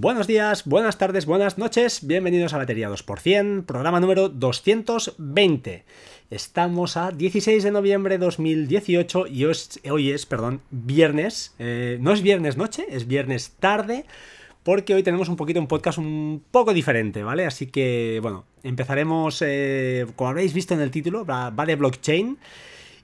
Buenos días, buenas tardes, buenas noches, bienvenidos a Batería 2%, programa número 220. Estamos a 16 de noviembre de 2018 y hoy es, perdón, viernes, eh, no es viernes noche, es viernes tarde, porque hoy tenemos un poquito un podcast un poco diferente, ¿vale? Así que, bueno, empezaremos, eh, como habréis visto en el título, va de blockchain.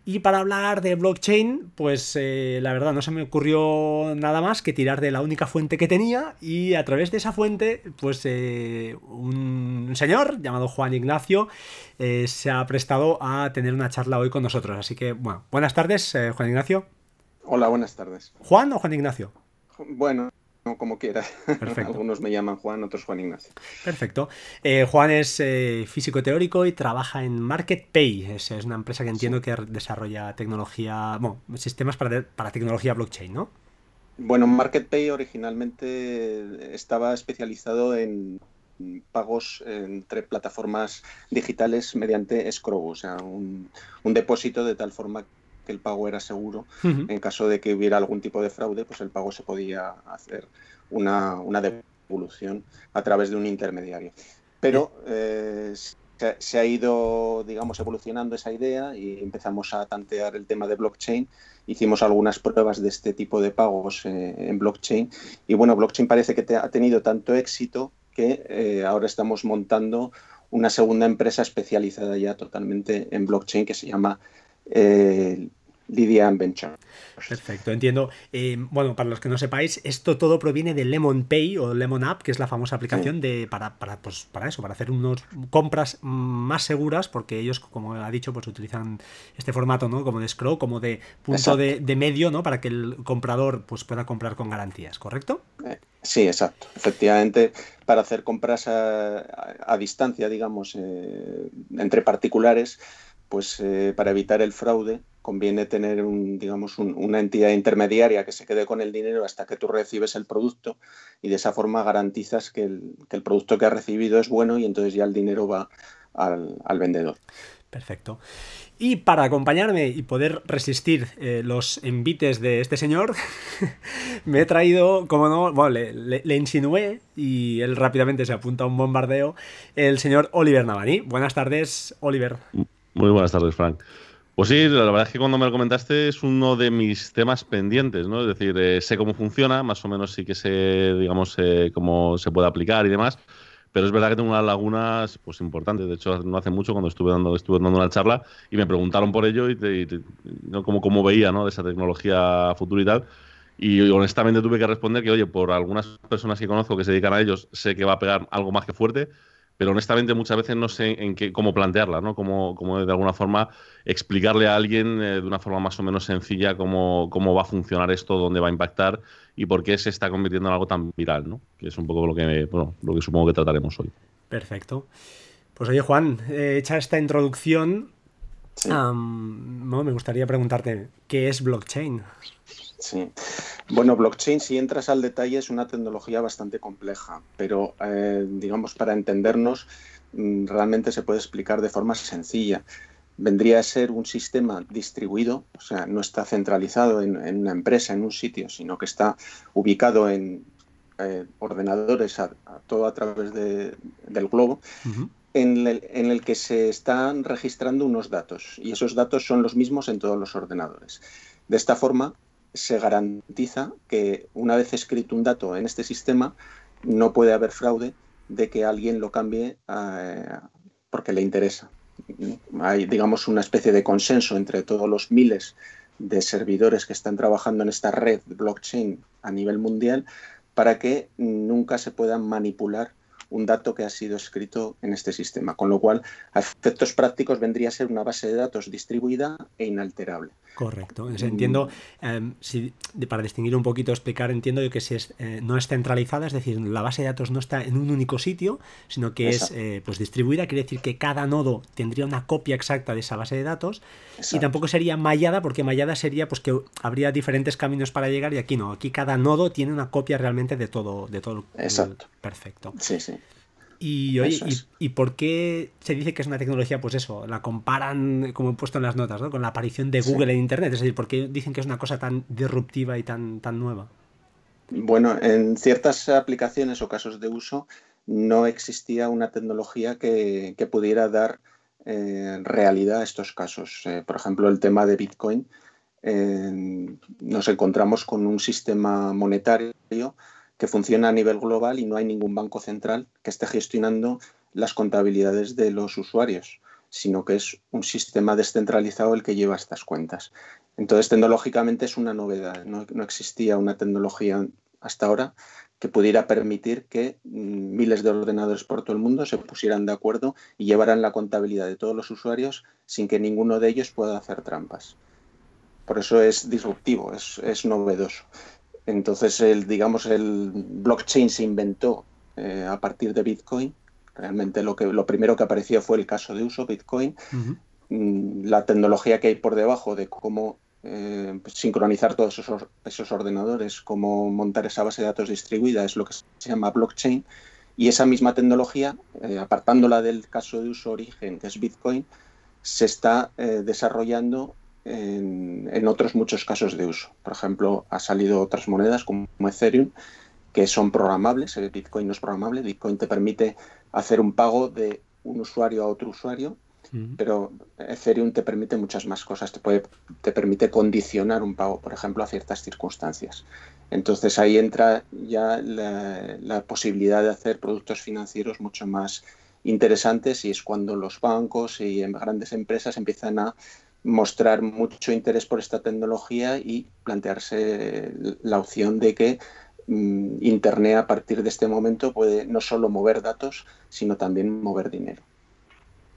Y para hablar de blockchain, pues eh, la verdad no se me ocurrió nada más que tirar de la única fuente que tenía y a través de esa fuente, pues eh, un señor llamado Juan Ignacio eh, se ha prestado a tener una charla hoy con nosotros. Así que, bueno, buenas tardes, Juan Ignacio. Hola, buenas tardes. ¿Juan o Juan Ignacio? Bueno, como quieras. Algunos me llaman Juan, otros Juan Ignacio. Perfecto. Eh, Juan es eh, físico teórico y trabaja en MarketPay. Es, es una empresa que entiendo que desarrolla tecnología, bueno, sistemas para, para tecnología blockchain, ¿no? Bueno, MarketPay originalmente estaba especializado en pagos entre plataformas digitales mediante escrow, o sea, un, un depósito de tal forma que el pago era seguro. En caso de que hubiera algún tipo de fraude, pues el pago se podía hacer una, devolución a través de un intermediario. Pero eh, se, ha ido, digamos, evolucionando esa idea y empezamos a tantear el tema de blockchain. Hicimos algunas pruebas de este tipo de pagos eh, en blockchain y bueno, blockchain parece que ha tenido tanto éxito que eh, ahora estamos montando una segunda empresa especializada ya totalmente en blockchain que se llama eh, Lydia Venture. Perfecto, entiendo. Eh, bueno, para los que no sepáis, esto todo proviene de Lemon Pay o Lemon App, que es la famosa aplicación de para, para, pues, para eso, para hacer unas compras más seguras, porque ellos, como ha dicho, pues utilizan este formato, ¿no? Como de scroll, como de punto de, medio, ¿no? Para que el comprador pues, pueda comprar con garantías, ¿correcto? Eh, sí, exacto. Efectivamente, para hacer compras a, distancia, digamos, eh, entre particulares, pues eh, para evitar el fraude conviene tener un, digamos, una entidad intermediaria que se quede con el dinero hasta que tú recibes el producto y de esa forma garantizas que el, producto que has recibido es bueno y entonces ya el dinero va al, vendedor. Perfecto. Y para acompañarme y poder resistir eh, los envites de este señor, me he traído, como no, bueno, le, le, insinué y él rápidamente se apunta a un bombardeo, el señor Oliver Navani. Buenas tardes, Oliver. Muy buenas tardes, Frank. Pues sí, la verdad es que cuando me lo comentaste es uno de mis temas pendientes, ¿no? Es decir, eh, sé cómo funciona, más o menos sí que sé, digamos, eh, cómo se puede aplicar y demás, pero es verdad que tengo unas lagunas pues importantes. De hecho, no hace mucho cuando estuve dando, estuve dando una charla y me preguntaron por ello y, ¿no? cómo, veía ¿no? de esa tecnología futura y tal. Y honestamente tuve que responder que, oye, por algunas personas que conozco que se dedican a ellos, sé que va a pegar algo más que fuerte, pero honestamente muchas veces no sé en qué, cómo plantearla, ¿no? Cómo, cómo de alguna forma explicarle a alguien eh, de una forma más o menos sencilla cómo, cómo va a funcionar esto, dónde va a impactar y por qué se está convirtiendo en algo tan viral, ¿no? Que es un poco lo que, bueno, lo que supongo que trataremos hoy. Perfecto. Pues oye, Juan, hecha esta introducción, me gustaría preguntarte, ¿qué es blockchain? Sí. Bueno, blockchain, si entras al detalle, es una tecnología bastante compleja, pero eh, digamos, para entendernos, mm, realmente se puede explicar de forma sencilla. Vendría a ser un sistema distribuido, o sea, no está centralizado en, una empresa, en un sitio, sino que está ubicado en eh, ordenadores a, todo a través del globo, en, el, en el que se están registrando unos datos, y esos datos son los mismos en todos los ordenadores. De esta forma, se garantiza que una vez escrito un dato en este sistema, no puede haber fraude de que alguien lo cambie eh, porque le interesa. Hay, digamos, una especie de consenso entre todos los miles de servidores que están trabajando en esta red blockchain a nivel mundial para que nunca se puedan manipular un dato que ha sido escrito en este sistema, con lo cual a efectos prácticos vendría a ser una base de datos distribuida e inalterable. Correcto. entiendo, em, si, para distinguir un poquito, explicar, entiendo que si es, eh, no es centralizada, es decir, la base de datos no está en un único sitio, sino que es eh, pues distribuida, quiere decir que cada nodo tendría una copia exacta de esa base de datos y tampoco sería mallada, porque mallada sería pues que habría diferentes caminos para llegar y aquí no, aquí cada nodo tiene una copia realmente de todo, de todo. Exacto. Perfecto. Sí, sí. Y oye, y, por qué se dice que es una tecnología? Pues eso, la comparan, como he puesto en las notas, ¿no? con la aparición de Google en Internet. Es decir, ¿por qué dicen que es una cosa tan disruptiva y tan, tan nueva? Bueno, en ciertas aplicaciones o casos de uso no existía una tecnología que, pudiera dar eh, realidad a estos casos. Eh, por ejemplo, el tema de Bitcoin. nos encontramos con un sistema monetario que funciona a nivel global y no hay ningún banco central que esté gestionando las contabilidades de los usuarios, sino que es un sistema descentralizado el que lleva estas cuentas. Entonces, tecnológicamente es una novedad. No, existía una tecnología hasta ahora que pudiera permitir que mm, miles de ordenadores por todo el mundo se pusieran de acuerdo y llevaran la contabilidad de todos los usuarios sin que ninguno de ellos pueda hacer trampas. Por eso es disruptivo, es, novedoso. Entonces, el, digamos, el blockchain se inventó eh, a partir de Bitcoin. Realmente lo, que, lo primero que apareció fue el caso de uso, Bitcoin. Mm, la tecnología que hay por debajo de cómo eh, sincronizar todos esos, ordenadores, cómo montar esa base de datos distribuida, es lo que se llama blockchain. Y esa misma tecnología, eh, apartándola del caso de uso origen, que es Bitcoin, se está desarrollando en, otros muchos casos de uso. Por ejemplo, ha salido otras monedas como Ethereum, que son programables. Bitcoin no es programable. Bitcoin te permite hacer un pago de un usuario a otro usuario pero Ethereum te permite muchas más cosas, te, puede, te permite condicionar un pago, por ejemplo, a ciertas circunstancias. Entonces ahí entra ya la, posibilidad de hacer productos financieros mucho más interesantes y es cuando los bancos y grandes empresas empiezan a mostrar mucho interés por esta tecnología y plantearse la opción de que mm, Internet a partir de este momento puede no solo mover datos, sino también mover dinero.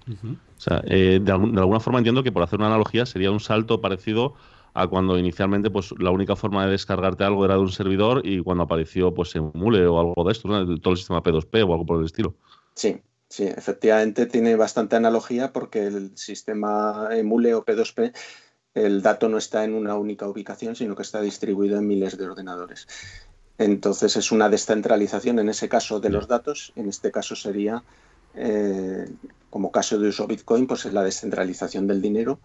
O sea, eh, de, alguna forma entiendo que por hacer una analogía sería un salto parecido a cuando inicialmente pues la única forma de descargarte algo era de un servidor y cuando apareció pues Emule o algo de esto, todo el sistema P2P o algo por el estilo. Sí, sí, efectivamente tiene bastante analogía porque el sistema Emule o P2P el dato no está en una única ubicación, sino que está distribuido en miles de ordenadores. Entonces es una descentralización en ese caso de los datos, en este caso sería eh, como caso de uso Bitcoin, pues es la descentralización del dinero,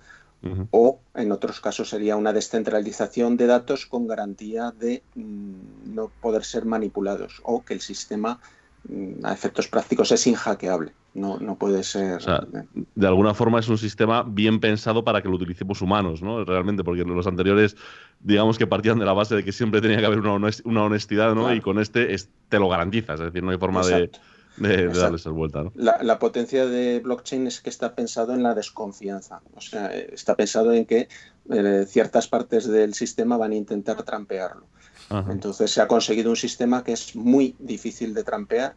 o en otros casos sería una descentralización de datos con garantía de mm, no poder ser manipulados, o que el sistema mm, a efectos prácticos es inhackeable. No, no puede ser. de alguna forma es un sistema bien pensado para que lo utilicemos humanos, ¿no? Realmente, porque los anteriores, digamos que partían de la base de que siempre tenía que haber una, honestidad, ¿no? Y con este te lo garantizas, es decir, no hay forma de de, darles vuelta. ¿no? La, potencia de blockchain es que está pensado en la desconfianza. O sea, está pensado en que eh, ciertas partes del sistema van a intentar trampearlo. Entonces se ha conseguido un sistema que es muy difícil de trampear.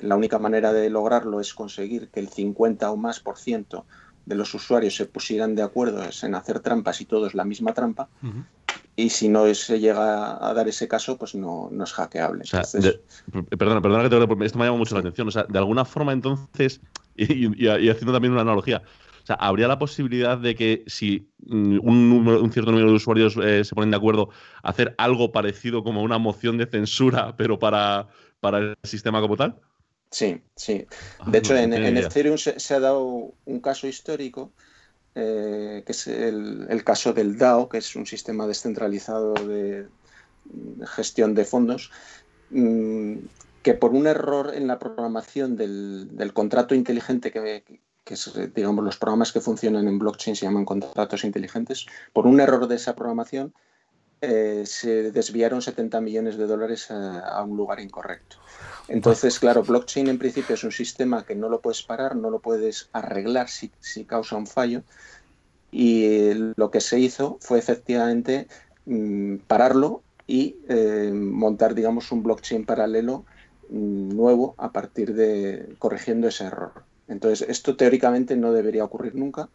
La única manera de lograrlo es conseguir que el 50 o más por ciento de los usuarios se pusieran de acuerdo en hacer trampas y todos la misma trampa y si no se llega a dar ese caso, pues no, no es hackeable. perdona, perdona que te esto me llama mucho la atención. O sea, de alguna forma entonces, y, haciendo también una analogía, o sea, ¿habría la posibilidad de que si mm, un, un cierto número de usuarios eh, se ponen de acuerdo, hacer algo parecido como una moción de censura, pero para, para el sistema como tal? Sí, sí. Ah, de hecho, en, Ethereum se, ha dado un caso histórico eh, que es el, caso del DAO, que es un sistema descentralizado de gestión de fondos, mm, que por un error en la programación del, contrato inteligente, que, es, digamos, los programas que funcionan en blockchain se llaman contratos inteligentes, por un error de esa programación eh, se desviaron 70 millones de dólares a un lugar incorrecto. Entonces, claro, blockchain en principio es un sistema que no lo puedes parar, no lo puedes arreglar si, causa un fallo. Y lo que se hizo fue efectivamente mm, pararlo y eh, montar, digamos, un blockchain paralelo mm, nuevo a partir de corrigiendo ese error. Entonces, esto teóricamente no debería ocurrir nunca,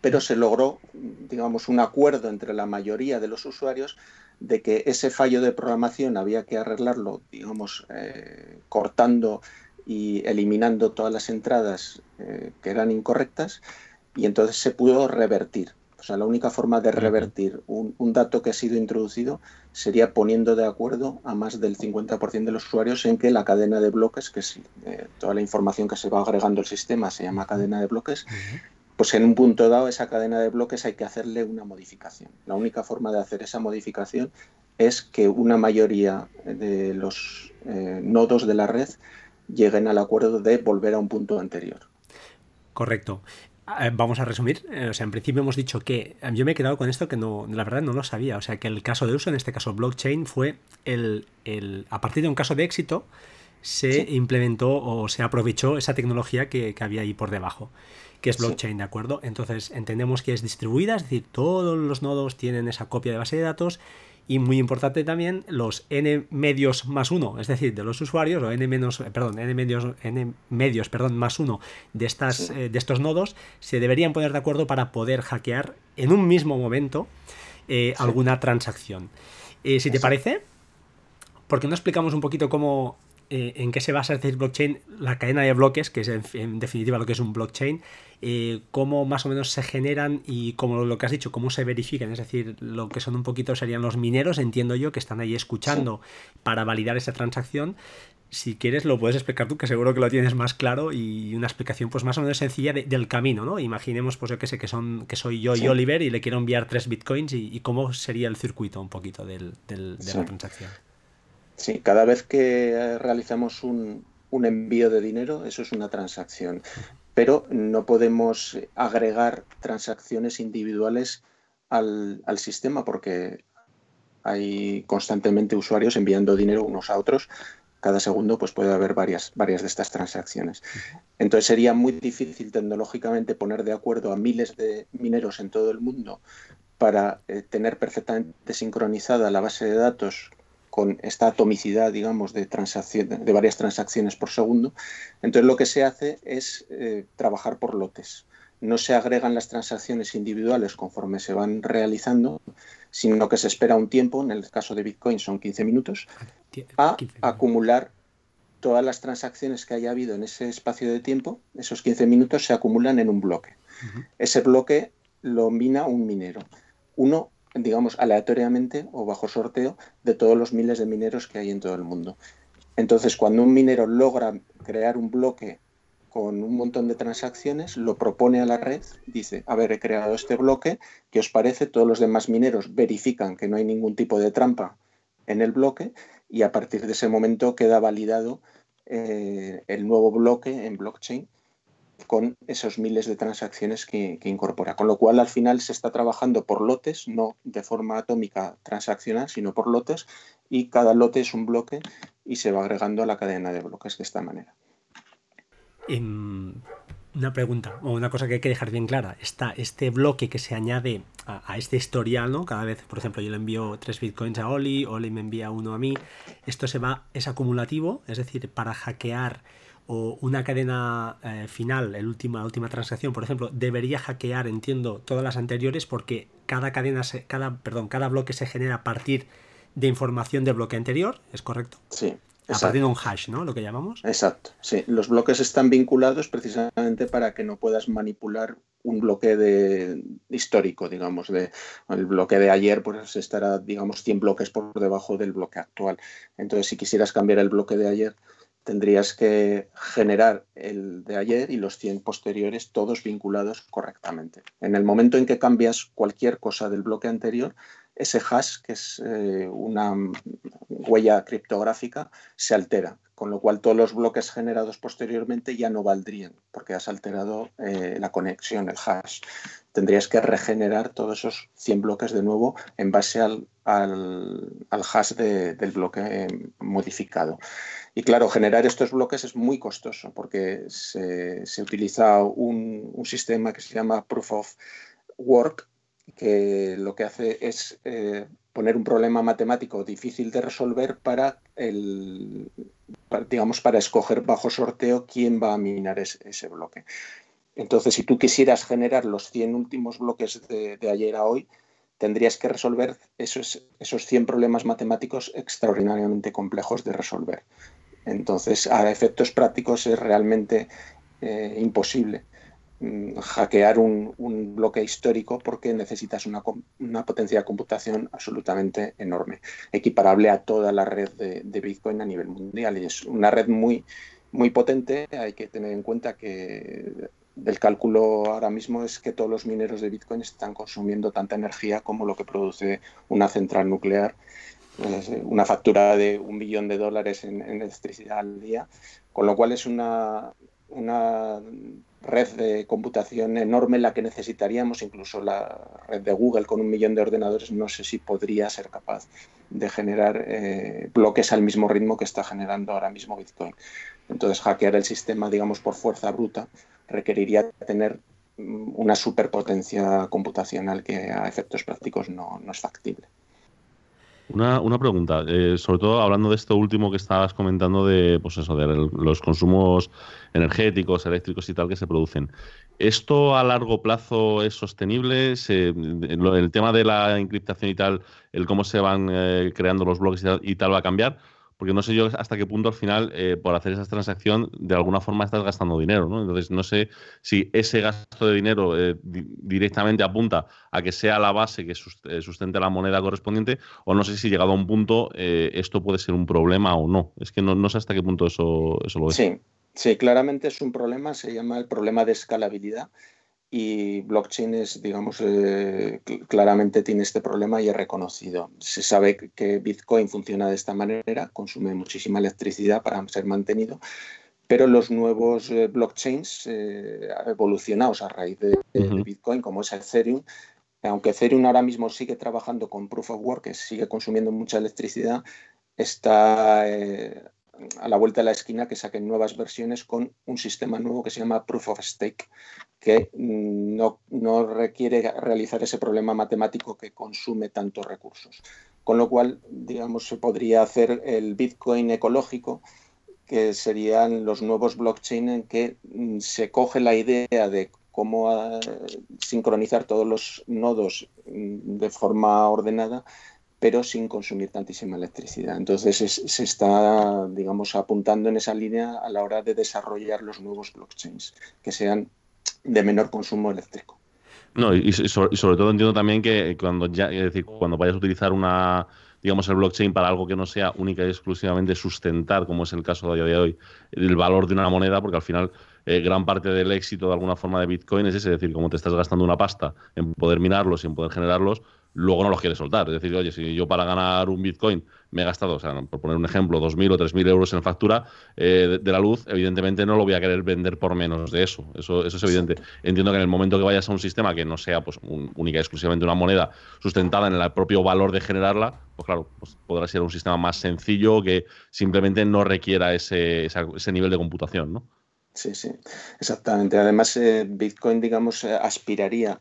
pero se logró, digamos, un acuerdo entre la mayoría de los usuarios de que ese fallo de programación había que arreglarlo, digamos, eh, cortando y eliminando todas las entradas eh, que eran incorrectas y entonces se pudo revertir. O sea, la única forma de revertir un, dato que ha sido introducido sería poniendo de acuerdo a más del 50% de los usuarios en que la cadena de bloques, que es eh, toda la información que se va agregando al sistema, se llama cadena de bloques, pues en un punto dado esa cadena de bloques hay que hacerle una modificación. La única forma de hacer esa modificación es que una mayoría de los eh, nodos de la red lleguen al acuerdo de volver a un punto anterior. Correcto. Eh, vamos a resumir. Eh, o sea, en principio hemos dicho que yo me he quedado con esto que no, la verdad no lo sabía. O sea, que el caso de uso, en este caso blockchain, fue el, a partir de un caso de éxito, se implementó o se aprovechó esa tecnología que, había ahí por debajo, que es blockchain, ¿de acuerdo? Entonces entendemos que es distribuida, es decir, todos los nodos tienen esa copia de base de datos y muy importante también los n medios más uno, es decir, de los usuarios, o n menos, perdón, n medios, n medios, perdón, más uno de estas, eh, de estos nodos, se deberían poner de acuerdo para poder hackear en un mismo momento eh, alguna transacción. Eh, si te parece, ¿por qué no explicamos un poquito cómo eh, en qué se basa el blockchain, la cadena de bloques, que es en, definitiva lo que es un blockchain, eh, cómo más o menos se generan y como lo que has dicho, cómo se verifican, es decir, lo que son un poquito serían los mineros, entiendo yo, que están ahí escuchando para validar esa transacción. Si quieres, lo puedes explicar tú, que seguro que lo tienes más claro y una explicación pues más o menos sencilla del camino, ¿no? Imaginemos, pues yo que sé, que son que soy yo y Oliver y le quiero enviar tres bitcoins y, cómo sería el circuito un poquito de la transacción. Sí, cada vez que eh, realizamos un, envío de dinero, eso es una transacción. Pero no podemos agregar transacciones individuales al, sistema porque hay constantemente usuarios enviando dinero unos a otros. Cada segundo pues puede haber varias, varias de estas transacciones. Entonces sería muy difícil tecnológicamente poner de acuerdo a miles de mineros en todo el mundo para eh, tener perfectamente sincronizada la base de datos con esta atomicidad, digamos, de, de varias transacciones por segundo. Entonces lo que se hace es eh, trabajar por lotes. No se agregan las transacciones individuales conforme se van realizando, sino que se espera un tiempo, en el caso de Bitcoin son 15 minutos, a acumular todas las transacciones que haya habido en ese espacio de tiempo, esos 15 minutos se acumulan en un bloque. Ese bloque lo mina un minero. Uno digamos, aleatoriamente o bajo sorteo de todos los miles de mineros que hay en todo el mundo. Entonces, cuando un minero logra crear un bloque con un montón de transacciones, lo propone a la red, dice, a ver, he creado este bloque, ¿qué os parece? Todos los demás mineros verifican que no hay ningún tipo de trampa en el bloque y a partir de ese momento queda validado eh, el nuevo bloque en blockchain con esos miles de transacciones que, incorpora. Con lo cual, al final se está trabajando por lotes, no de forma atómica transaccional, sino por lotes, y cada lote es un bloque y se va agregando a la cadena de bloques de esta manera. una pregunta o una cosa que hay que dejar bien clara. Está este bloque que se añade a, este historial, ¿no? Cada vez, por ejemplo, yo le envío tres bitcoins a Oli, Oli me envía uno a mí. Esto se va, es acumulativo, es decir, para hackear o una cadena eh, final, el última, la última transacción, por ejemplo, debería hackear, entiendo, todas las anteriores porque cada cadena, se, cada, perdón, cada bloque se genera a partir de información del bloque anterior, ¿es correcto? Sí. A partir de un hash, ¿no? Lo que llamamos. Exacto, sí. Los bloques están vinculados precisamente para que no puedas manipular un bloque de histórico, digamos, de el bloque de ayer, pues estará, digamos, 100 bloques por debajo del bloque actual. Entonces, si quisieras cambiar el bloque de ayer, tendrías que generar el de ayer y los 100 posteriores todos vinculados correctamente. En el momento en que cambias cualquier cosa del bloque anterior, ese hash, que es eh, una huella criptográfica, se altera, con lo cual todos los bloques generados posteriormente ya no valdrían, porque has alterado eh, la conexión, el hash. Tendrías que regenerar todos esos 100 bloques de nuevo en base al, hash del bloque modificado. Y claro, generar estos bloques es muy costoso porque se, utiliza un, sistema que se llama Proof of Work, que lo que hace es eh, poner un problema matemático difícil de resolver para el, digamos, para escoger bajo sorteo quién va a minar ese, bloque. Entonces, si tú quisieras generar los 100 últimos bloques de, ayer a hoy, tendrías que resolver esos, esos 100 problemas matemáticos extraordinariamente complejos de resolver. Entonces, a efectos prácticos es realmente eh, imposible hackear un, bloque histórico porque necesitas una, potencia de computación absolutamente enorme, equiparable a toda la red de, Bitcoin a nivel mundial. Y es una red muy, muy potente. Hay que tener en cuenta que el cálculo ahora mismo es que todos los mineros de Bitcoin están consumiendo tanta energía como lo que produce una central nuclear una factura de un billón de dólares en, electricidad al día, con lo cual es una, una red de computación enorme la que necesitaríamos, incluso la red de Google con un millón de ordenadores, no sé si podría ser capaz de generar eh, bloques al mismo ritmo que está generando ahora mismo Bitcoin. Entonces, hackear el sistema, digamos, por fuerza bruta, requeriría tener mm, una superpotencia computacional que a efectos prácticos no, es factible. Una, pregunta, eh, sobre todo hablando de esto último que estabas comentando de, pues eso, de los consumos energéticos, eléctricos y tal que se producen. ¿Esto a largo plazo es sostenible? el tema de la encriptación y tal, el cómo se van eh, creando los bloques y tal, va a cambiar? Porque no sé yo hasta qué punto al final, eh, por hacer esa transacción, de alguna forma estás gastando dinero, ¿no? Entonces, no sé si ese gasto de dinero eh, directamente apunta a que sea la base que sustente la moneda correspondiente, o no sé si llegado a un punto esto puede ser un problema o no. Es que no, no sé hasta qué punto eso, eso lo es. Sí, Sí, claramente es un problema, se llama el problema de escalabilidad y blockchain es, digamos, eh, claramente tiene este problema y es reconocido. Se sabe que Bitcoin funciona de esta manera, consume muchísima electricidad para ser mantenido, pero los nuevos eh, blockchains eh, evolucionados a raíz de, Bitcoin, como es Ethereum, aunque Ethereum ahora mismo sigue trabajando con Proof of Work, que sigue consumiendo mucha electricidad, está a la vuelta de la esquina que saquen nuevas versiones con un sistema nuevo que se llama Proof of Stake, que mm, no, no requiere realizar ese problema matemático que consume tantos recursos. Con lo cual, digamos, se podría hacer el Bitcoin ecológico, que serían los nuevos blockchain en que mm, se coge la idea de cómo ah, sincronizar todos los nodos mm, de forma ordenada pero sin consumir tantísima electricidad. Entonces se está, digamos, apuntando en esa línea a la hora de desarrollar los nuevos blockchains, que sean de menor consumo eléctrico. No, y, sobre, todo entiendo también que cuando ya, es decir, cuando vayas a utilizar una, digamos, el blockchain para algo que no sea única y exclusivamente sustentar, como es el caso de hoy, el valor de una moneda, porque al final eh, gran parte del éxito de alguna forma de Bitcoin es ese, es decir, como te estás gastando una pasta en poder minarlos y en poder generarlos, luego no los quieres soltar. Es decir, oye, si yo para ganar un Bitcoin me he gastado, o sea, por poner un ejemplo, 2.000 o 3.000 euros en factura eh, de, la luz, evidentemente no lo voy a querer vender por menos de eso. Eso, eso es evidente. Entiendo que en el momento que vayas a un sistema que no sea pues, única y exclusivamente una moneda sustentada en el propio valor de generarla, pues claro, pues podrá ser un sistema más sencillo que simplemente no requiera ese, ese nivel de computación, ¿no? Sí, sí, exactamente. Además, eh, Bitcoin, digamos, eh, aspiraría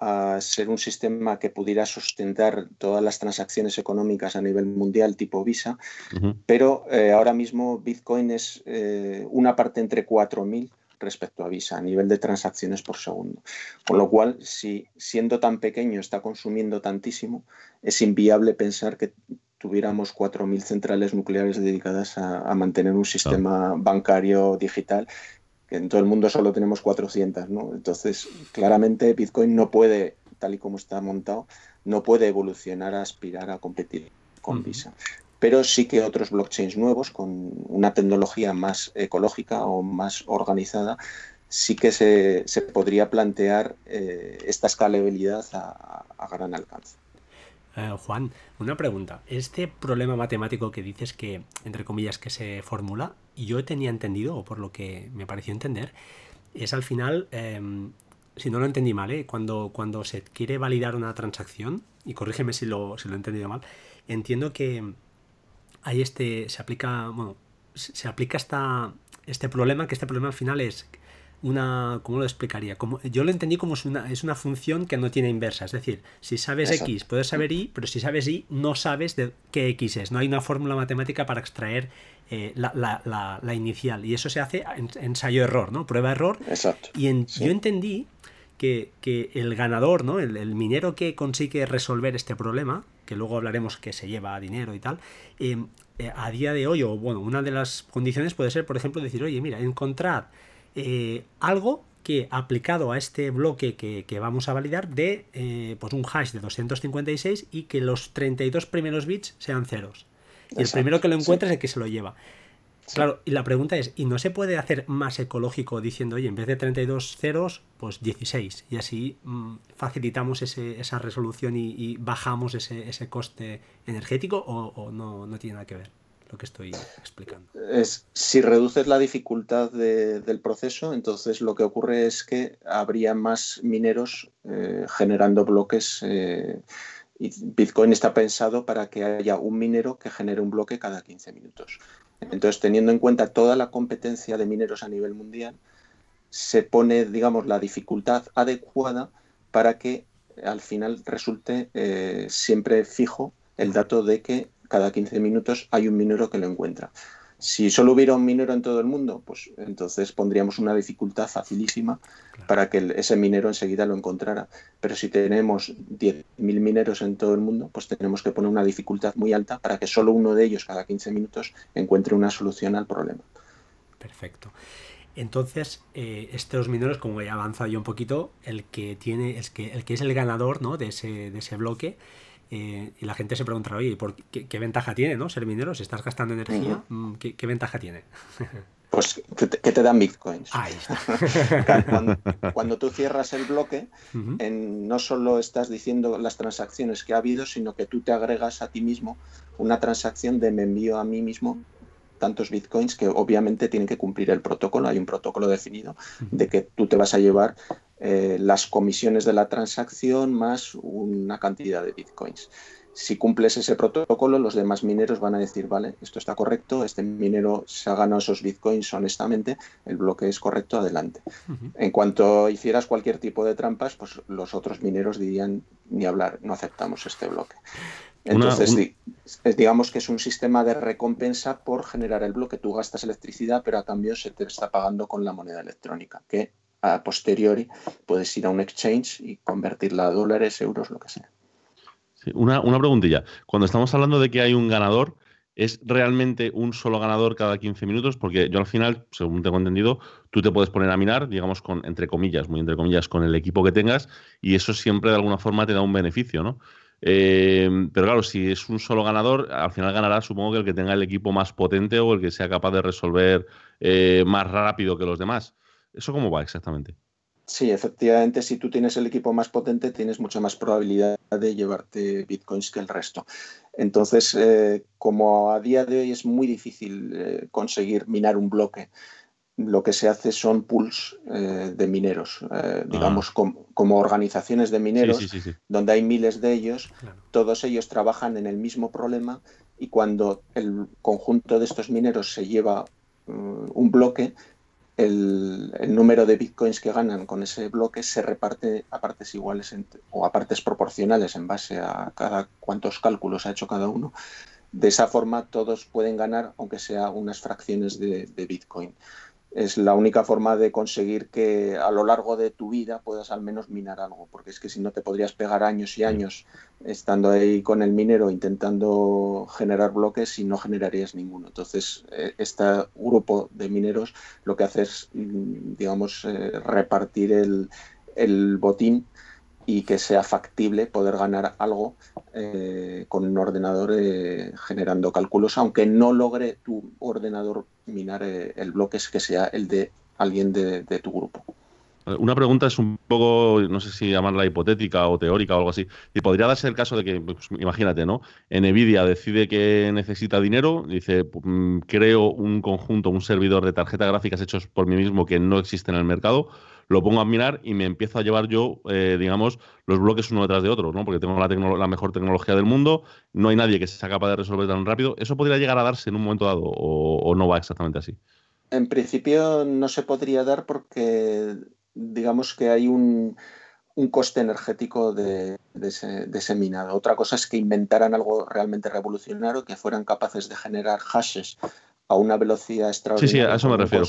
a ser un sistema que pudiera sustentar todas las transacciones económicas a nivel mundial tipo Visa, pero eh, ahora mismo Bitcoin es eh, una parte entre 4.000 respecto a Visa a nivel de transacciones por segundo. Con lo cual, si siendo tan pequeño está consumiendo tantísimo, es inviable pensar que tuviéramos 4.000 centrales nucleares dedicadas a, mantener un sistema bancario digital que en todo el mundo solo tenemos 400, ¿no? Entonces, claramente Bitcoin no puede, tal y como está montado, no puede evolucionar a aspirar a competir con Visa. Pero sí que otros blockchains nuevos, con una tecnología más ecológica o más organizada, sí que se, podría plantear eh, esta escalabilidad a gran alcance. Eh, Juan, una pregunta. Este problema matemático que dices que, entre comillas, que se formula, yo tenía entendido, o por lo que me pareció entender, es al final, em, si no lo entendí mal, ¿eh? cuando, cuando se quiere validar una transacción, y corrígeme si lo, si lo he entendido mal, entiendo que hay este, se aplica, bueno, se aplica esta, este problema, que este problema al final es una. ¿Cómo lo explicaría? Como, yo lo entendí como es una, es una función que no tiene inversa. Es decir, si sabes X, puedes saber Y, pero si sabes Y, no sabes de qué X es. No hay una fórmula matemática para extraer eh, la, inicial. Y eso se hace en, ensayo-error, ¿no? Prueba-error. Exacto. Y yo entendí que, el ganador, ¿no? El, minero que consigue resolver este problema, que luego hablaremos que se lleva dinero y tal, eh, eh, a día de hoy, o bueno, una de las condiciones puede ser, por ejemplo, decir, oye, mira, encontrad eh, algo que aplicado a este bloque que, vamos a validar de eh, pues un hash de 256 y que los 32 primeros bits sean ceros. Y el primero que lo encuentre es el que se lo lleva. Claro, y la pregunta es, ¿y no se puede hacer más ecológico diciendo, oye, en vez de 32 ceros, pues 16? Y así mm, facilitamos ese, esa resolución y, bajamos ese, ese, coste energético o, no, no, tiene nada que ver lo que estoy explicando. Es, si reduces la dificultad del proceso, entonces lo que ocurre es que habría más mineros eh, generando bloques. Eh, y Bitcoin está pensado para que haya un minero que genere un bloque cada 15 minutos. Entonces, teniendo en cuenta toda la competencia de mineros a nivel mundial, se pone, digamos, la dificultad adecuada para que al final resulte eh, siempre fijo el dato de que cada 15 minutos hay un minero que lo encuentra. Si solo hubiera un minero en todo el mundo, pues entonces pondríamos una dificultad facilísima para que ese minero enseguida lo encontrara. Pero si tenemos 10.000 mineros en todo el mundo, pues tenemos que poner una dificultad muy alta para que solo uno de ellos cada 15 minutos encuentre una solución al problema. Perfecto. Entonces, eh, estos mineros, como he avanzado yo un poquito, el que tiene, es que el que es el ganador ¿no? de, ese, de ese bloque, eh, y la gente se preguntará, oye, ¿por qué, ventaja tiene ¿no? ser minero? Si estás gastando energía, mm, ¿qué, ventaja tiene? Pues que te, dan bitcoins. Ahí cuando, tú cierras el bloque, no solo estás diciendo las transacciones que ha habido, sino que tú te agregas a ti mismo una transacción de me envío a mí mismo tantos bitcoins que obviamente tienen que cumplir el protocolo. Hay un protocolo definido de que tú te vas a llevar eh, las comisiones de la transacción más una cantidad de bitcoins. Si cumples ese protocolo, los demás mineros van a decir, vale, esto está correcto, este minero se ha ganado esos bitcoins honestamente, el bloque es correcto, adelante. En cuanto hicieras cualquier tipo de trampas, pues los otros mineros dirían, ni hablar, no aceptamos este bloque. Entonces, digamos que es un sistema de recompensa por generar el bloque. Tú gastas electricidad, pero a cambio se te está pagando con la moneda electrónica, que a posteriori puedes ir a un exchange y convertirla a dólares, euros, lo que sea. una, una, preguntilla. Cuando estamos hablando de que hay un ganador, ¿es realmente un solo ganador cada 15 minutos? Porque yo al final, según tengo entendido, tú te puedes poner a minar, digamos, con, entre comillas, muy entre comillas, con el equipo que tengas, y eso siempre de alguna forma te da un beneficio, ¿no? Eh, pero claro, si es un solo ganador, al final ganará, supongo que el que tenga el equipo más potente o el que sea capaz de resolver eh, más rápido que los demás. ¿Eso cómo va exactamente? Sí, efectivamente, si tú tienes el equipo más potente, tienes mucha más probabilidad de llevarte bitcoins que el resto. Entonces, eh, como a día de hoy es muy difícil eh, conseguir minar un bloque, lo que se hace son pools eh, de mineros, ah. digamos, como organizaciones de mineros, donde hay miles de ellos, todos ellos trabajan en el mismo problema y cuando el conjunto de estos mineros se lleva mm, un bloque, el, número de bitcoins que ganan con ese bloque se reparte a partes iguales o a partes proporcionales en base a cada cuántos cálculos ha hecho cada uno. De esa forma todos pueden ganar, aunque sea unas fracciones de bitcoin es la única forma de conseguir que a lo largo de tu vida puedas al menos minar algo, porque es que si no te podrías pegar años y años estando ahí con el minero intentando generar bloques y no generarías ninguno. Entonces, eh, este grupo de mineros lo que hace es, mm, digamos, eh, repartir el, el botín y que sea factible poder ganar algo eh, con un ordenador eh, generando cálculos, aunque no logre tu ordenador minar eh, el bloque que sea el de alguien de, tu grupo. Una pregunta es un poco, no sé si llamarla hipotética o teórica o algo así. Y podría darse el caso de que, pues, imagínate, ¿no? Nvidia decide que necesita dinero, dice, mm, creo un conjunto, un servidor de tarjetas gráficas hechos por mí mismo que no existe en el mercado, lo pongo a mirar y me empiezo a llevar yo, eh, digamos, los bloques uno detrás de otro, ¿no? Porque tengo la, la, mejor tecnología del mundo, no hay nadie que sea capaz de resolver tan rápido. ¿Eso podría llegar a darse en un momento dado o, no va exactamente así? En principio no se podría dar porque digamos que hay un, coste energético de, ese, minado. Otra cosa es que inventaran algo realmente revolucionario, que fueran capaces de generar hashes a una velocidad extraordinaria. Sí, sí, a eso me refiero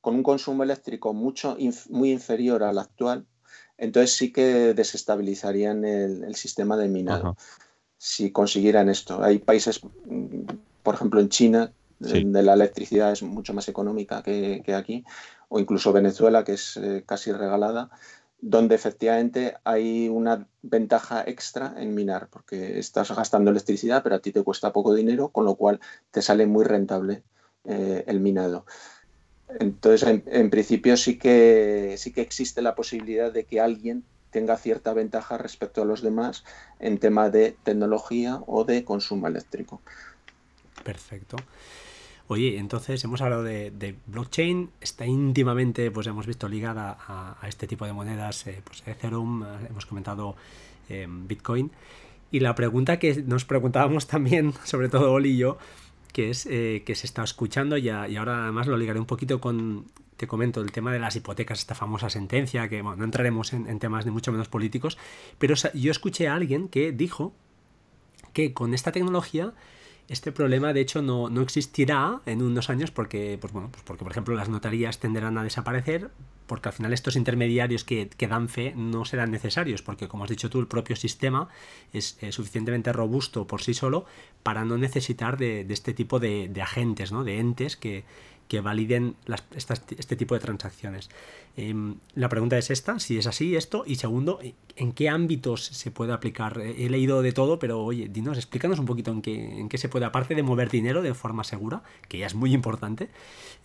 con un consumo eléctrico mucho, muy inferior al actual, entonces sí que desestabilizarían el, sistema de minado. Si consiguieran esto. Hay países, por ejemplo en China, donde la electricidad es mucho más económica que, aquí, o incluso Venezuela, que es eh, casi regalada, donde efectivamente hay una ventaja extra en minar, porque estás gastando electricidad, pero a ti te cuesta poco dinero, con lo cual te sale muy rentable eh, el minado. Entonces, en, principio sí que, sí que existe la posibilidad de que alguien tenga cierta ventaja respecto a los demás en tema de tecnología o de consumo eléctrico. Perfecto. Oye, entonces hemos hablado de, blockchain, está íntimamente, pues hemos visto ligada a, este tipo de monedas, eh, pues Ethereum, hemos comentado eh, Bitcoin. Y la pregunta que nos preguntábamos también, sobre todo Oli y yo, que es eh, que se está escuchando ya, y ahora además lo ligaré un poquito con, te comento, el tema de las hipotecas, esta famosa sentencia, que bueno, no entraremos en, en temas ni mucho menos políticos, pero yo escuché a alguien que dijo que con esta tecnología este problema, de hecho, no, existirá en unos años porque, pues bueno, pues porque, por ejemplo, las notarías tenderán a desaparecer, porque al final estos intermediarios que, dan fe no serán necesarios, porque, como has dicho tú, el propio sistema es suficientemente robusto por sí solo para no necesitar de, este tipo de, de agentes, ¿no? de entes que, que validen este tipo de transacciones. Em, la pregunta es esta, si es así esto, y segundo, ¿en qué ámbitos se puede aplicar? He leído de todo, pero oye, dinos, explícanos un poquito en qué, en qué se puede, aparte de mover dinero de forma segura, que ya es muy importante,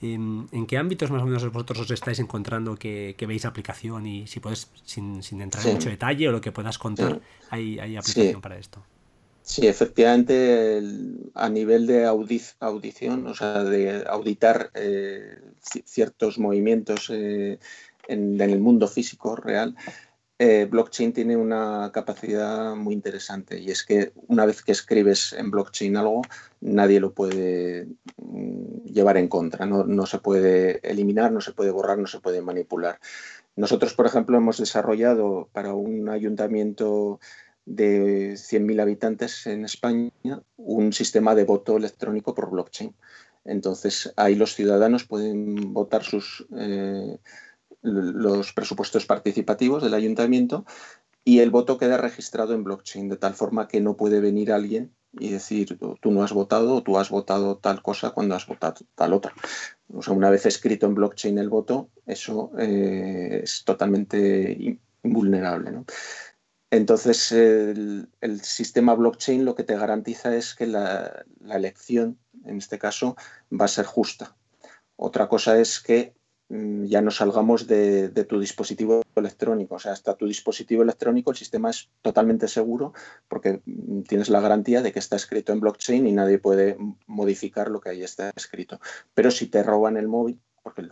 em, ¿en qué ámbitos más o menos vosotros os estáis encontrando que, veis aplicación? Y si puedes, sin, entrar en mucho detalle o lo que puedas contar, hay, aplicación para esto. Sí, efectivamente, a nivel de audición, o sea, de auditar eh, ciertos movimientos eh, en, el mundo físico real, eh, blockchain tiene una capacidad muy interesante y es que una vez que escribes en blockchain algo, nadie lo puede mm, llevar en contra, no, no se puede eliminar, no se puede borrar, no se puede manipular. Nosotros, por ejemplo, hemos desarrollado para un ayuntamiento de 100.000 habitantes en España un sistema de voto electrónico por blockchain. Entonces, ahí los ciudadanos pueden votar sus, eh, los presupuestos participativos del ayuntamiento y el voto queda registrado en blockchain, de tal forma que no puede venir alguien y decir tú no has votado o tú has votado tal cosa cuando has votado tal otra. O sea, una vez escrito en blockchain el voto, eso eh, es totalmente invulnerable. Entonces, el, sistema blockchain lo que te garantiza es que la, elección, en este caso, va a ser justa. Otra cosa es que mm, ya no salgamos de, tu dispositivo electrónico. O sea, hasta tu dispositivo electrónico el sistema es totalmente seguro porque mm, tienes la garantía de que está escrito en blockchain y nadie puede modificar lo que ahí está escrito. Pero si te roban el móvil, porque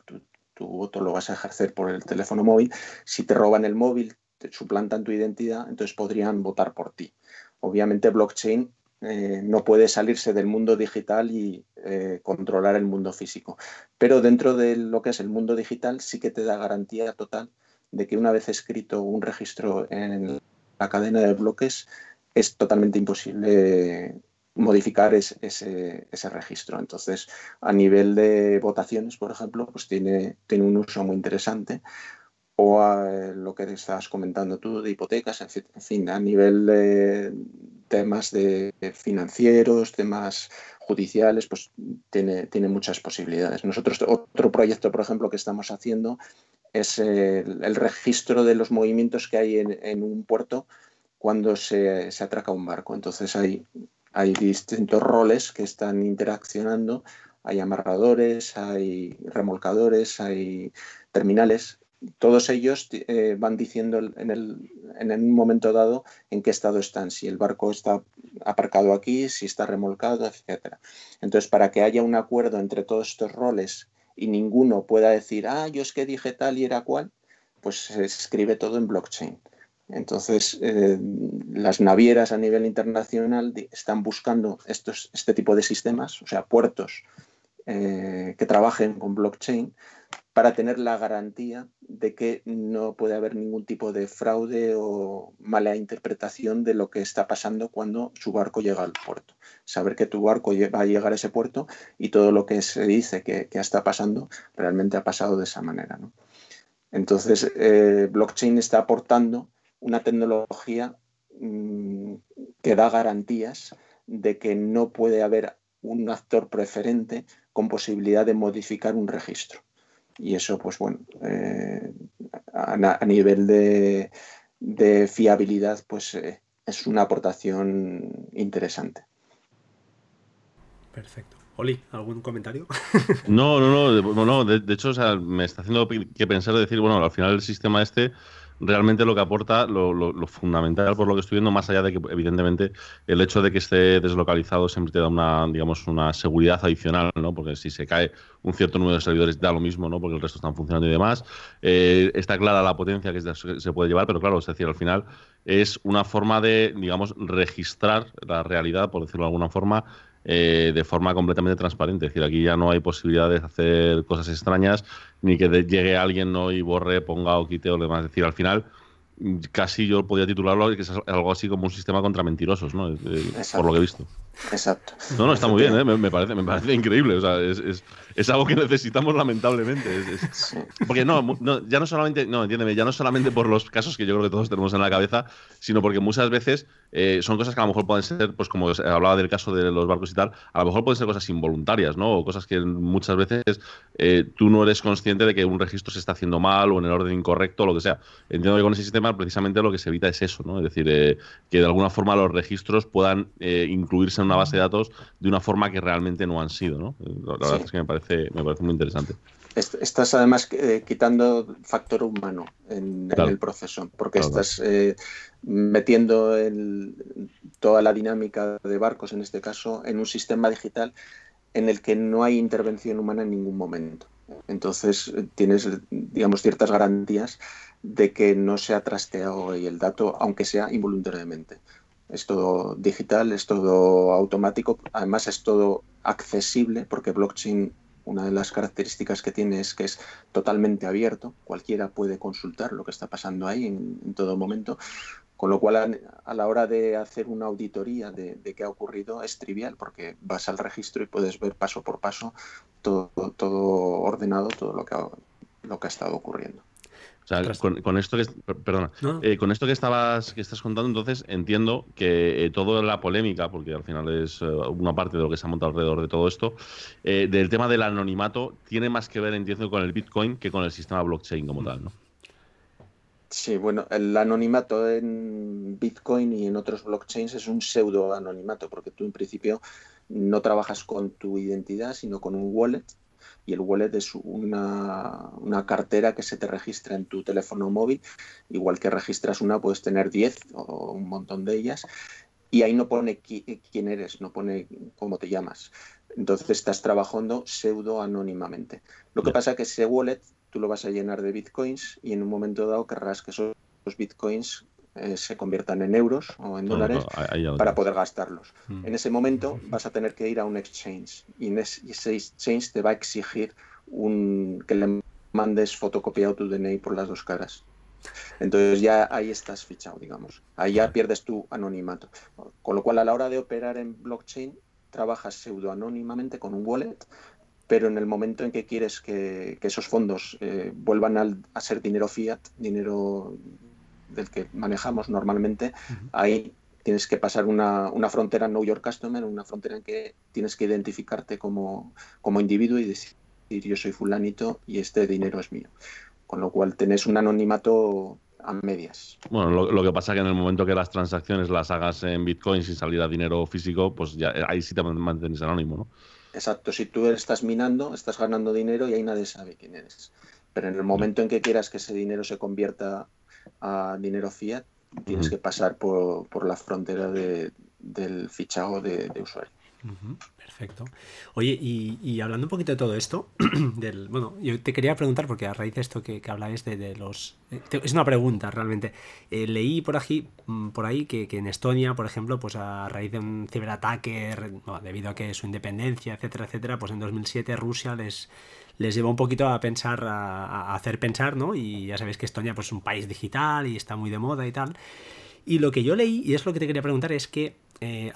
tu voto lo vas a ejercer por el teléfono móvil, si te roban el móvil, suplantan tu identidad, entonces podrían votar por ti. Obviamente blockchain eh, no puede salirse del mundo digital y eh, controlar el mundo físico, pero dentro de lo que es el mundo digital sí que te da garantía total de que una vez escrito un registro en la cadena de bloques es totalmente imposible modificar ese, registro. Entonces, a nivel de votaciones, por ejemplo, pues tiene un uso muy interesante o a eh, lo que estabas comentando tú de hipotecas, en fin, a nivel de temas de financieros, temas judiciales, pues tiene, tiene muchas posibilidades. Nosotros, otro proyecto, por ejemplo, que estamos haciendo es el, registro de los movimientos que hay en, un puerto cuando se, se, atraca un barco. Entonces hay, hay distintos roles que están interaccionando, hay amarradores, hay remolcadores, hay terminales todos ellos eh, van diciendo en, el, en un momento dado en qué estado están, si el barco está aparcado aquí, si está remolcado, etc. Entonces, para que haya un acuerdo entre todos estos roles y ninguno pueda decir, ah, yo es que dije tal y era cual, pues se escribe todo en blockchain. Entonces, eh, las navieras a nivel internacional están buscando estos, este tipo de sistemas, o sea, puertos eh, que trabajen con blockchain para tener la garantía de que no puede haber ningún tipo de fraude o mala interpretación de lo que está pasando cuando su barco llega al puerto. Saber que tu barco va a llegar a ese puerto y todo lo que se dice que, está pasando realmente ha pasado de esa manera. Entonces, eh, blockchain está aportando una tecnología mm, que da garantías de que no puede haber un actor preferente con posibilidad de modificar un registro y eso, pues bueno, eh, a, nivel de, fiabilidad, pues eh, es una aportación interesante. Perfecto. Oli, ¿algún comentario? no, no, no, no, de, hecho, o sea, me está haciendo que pensar de decir, bueno, al final el sistema este realmente lo que aporta, lo, fundamental por lo que estoy viendo, más allá de que evidentemente el hecho de que esté deslocalizado siempre te da una, digamos, una seguridad adicional, ¿no? Porque si se cae un cierto número de servidores da lo mismo, ¿no? Porque el resto están funcionando y demás. Eh, está clara la potencia que se puede llevar, pero claro, es decir, al final es una forma de, digamos, registrar la realidad, por decirlo de alguna forma, eh, de forma completamente transparente. Es decir, aquí ya no hay posibilidad de hacer cosas extrañas, ni que llegue alguien ¿no? y borre, ponga o quite o demás. Es decir, al final casi yo podría titularlo que es algo así como un sistema contra mentirosos, ¿no? por lo que he visto. Exacto. No, no, está muy bien, ¿eh? me, parece, me parece increíble. O sea, es, es, algo que necesitamos lamentablemente. Porque no, ya no solamente, no, entiéndeme, ya no solamente por los casos que yo creo que todos tenemos en la cabeza, sino porque muchas veces eh, son cosas que a lo mejor pueden ser, pues como hablaba del caso de los barcos y tal, a lo mejor pueden ser cosas involuntarias, ¿no? O cosas que muchas veces eh, tú no eres consciente de que un registro se está haciendo mal o en el orden incorrecto o lo que sea. Entiendo que con ese sistema precisamente lo que se evita es eso, ¿no? Es decir, eh, que de alguna forma los registros puedan incluirse en una base de datos de una forma que realmente no han sido, ¿no? La, verdad es que me parece, me parece muy interesante. Estás además quitando factor humano en, el proceso, porque estás metiendo toda la dinámica de barcos, en este caso, en un sistema digital en el que no hay intervención humana en ningún momento. Entonces tienes, digamos, ciertas garantías de que no se ha trasteado el dato, aunque sea involuntariamente. Es todo digital, es todo automático, además es todo accesible porque blockchain una de las características que tiene es que es totalmente abierto, cualquiera puede consultar lo que está pasando ahí en todo momento, con lo cual, a, la hora de hacer una auditoría de, qué ha ocurrido es trivial, porque vas al registro y puedes ver paso por paso todo, todo ordenado, todo lo que ha, lo que ha estado ocurriendo. O sea, con, esto que perdona, eh, con esto que estabas que estás contando, entonces entiendo que eh, toda la polémica, porque al final es eh, una parte de lo que se ha montado alrededor de todo esto, del tema del anonimato tiene más que ver, entiendo, con el Bitcoin que con el sistema blockchain como tal, ¿no? Sí, bueno, el anonimato en Bitcoin y en otros blockchains es un pseudo anonimato, porque tú en principio no trabajas con tu identidad, sino con un wallet. Y el wallet es una, cartera que se te registra en tu teléfono móvil. Igual que registras una, puedes tener 10 o un montón de ellas. Y ahí no pone quién eres, no pone cómo te llamas. Entonces estás trabajando pseudo anónimamente. Lo que pasa es que ese wallet tú lo vas a llenar de bitcoins y en un momento dado querrás que esos bitcoins eh, se conviertan en euros o en dólares para poder gastarlos. Mm. En ese momento vas a tener que ir a un exchange y, ese exchange te va a exigir un, que le mandes fotocopiado tu DNI por las dos caras. Entonces ya ahí estás fichado, digamos. Ahí ya pierdes tu anonimato. Con lo cual a la hora de operar en blockchain trabajas pseudo anónimamente con un wallet pero en el momento en que quieres que, esos fondos eh, vuelvan a ser dinero fiat, dinero del que manejamos normalmente, ahí tienes que pasar una, frontera Know Your Customer, una frontera en que tienes que identificarte como, como individuo y decir yo soy fulanito y este dinero es mío. Con lo cual tenés un anonimato a medias. Bueno, lo, que pasa es que en el momento que las transacciones las hagas en Bitcoin sin salir a dinero físico, pues ya ahí sí te mantienes anónimo, ¿no? Exacto, si tú estás minando, estás ganando dinero y ahí nadie sabe quién eres. Pero en el momento en que quieras que ese dinero se convierta a dinero fiat, tienes que pasar por, la frontera del fichado de usuario. Perfecto. Oye, y, hablando un poquito de todo esto, del, bueno, yo te quería preguntar, porque a raíz de esto que, que habláis de, los... Eh, es una pregunta realmente. Eh, leí por aquí, mm, por ahí que, en Estonia, por ejemplo, pues a raíz de un ciberataque, debido a que su independencia, etcétera, etcétera, pues en 2007 Rusia les, les llevó un poquito a pensar, a, hacer pensar, ¿no? Y ya sabéis que Estonia pues, es un país digital y está muy de moda y tal. Y lo que yo leí, y es lo que te quería preguntar, es que eh,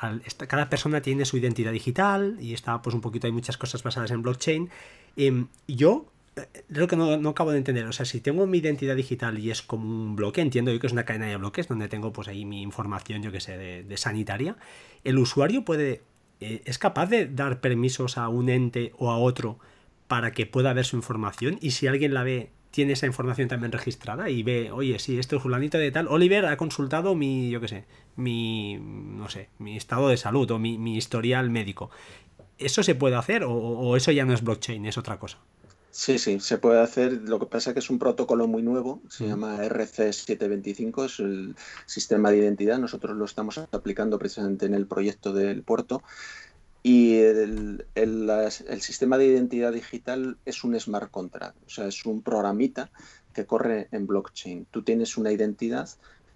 cada persona tiene su identidad digital y está pues un poquito, hay muchas cosas basadas en blockchain. Em, yo eh, lo que no, acabo de entender, o sea, si tengo mi identidad digital y es como un bloque, entiendo yo que es una cadena de bloques donde tengo pues ahí mi información, yo que sé, de, sanitaria, el usuario puede, eh, es capaz de dar permisos a un ente o a otro para que pueda ver su información y si alguien la ve tiene esa información también registrada y ve, oye, sí, esto es fulanito de tal, Oliver ha consultado mi, yo qué sé, mi, no sé, mi estado de salud o mi, historial médico. ¿Eso se puede hacer o, eso ya no es blockchain, es otra cosa? Sí, sí, se puede hacer. Lo que pasa es que es un protocolo muy nuevo, se llama RC725, es el sistema de identidad. Nosotros lo estamos aplicando precisamente en el proyecto del puerto. Y el, sistema de identidad digital es un smart contract, o sea, es un programita que corre en blockchain. Tú tienes una identidad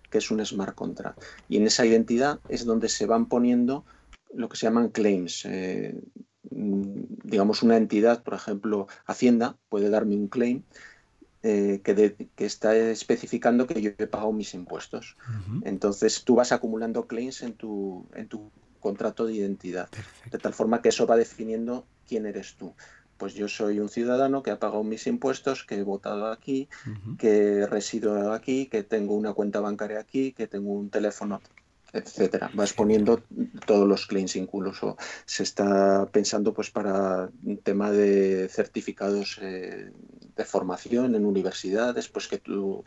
que es un smart contract. Y en esa identidad es donde se van poniendo lo que se llaman claims. Eh, digamos, una entidad, por ejemplo, Hacienda, puede darme un claim eh, que, está especificando que yo he pagado mis impuestos. Entonces tú vas acumulando claims en tu, en tu contrato de identidad, de tal forma que eso va definiendo quién eres tú. Pues yo soy un ciudadano que ha pagado mis impuestos, que he votado aquí, que resido aquí, que tengo una cuenta bancaria aquí, que tengo un teléfono etcétera. Vas poniendo todos los claims, incluso. Se está pensando pues para un tema de certificados eh, de formación en universidades, pues que tú,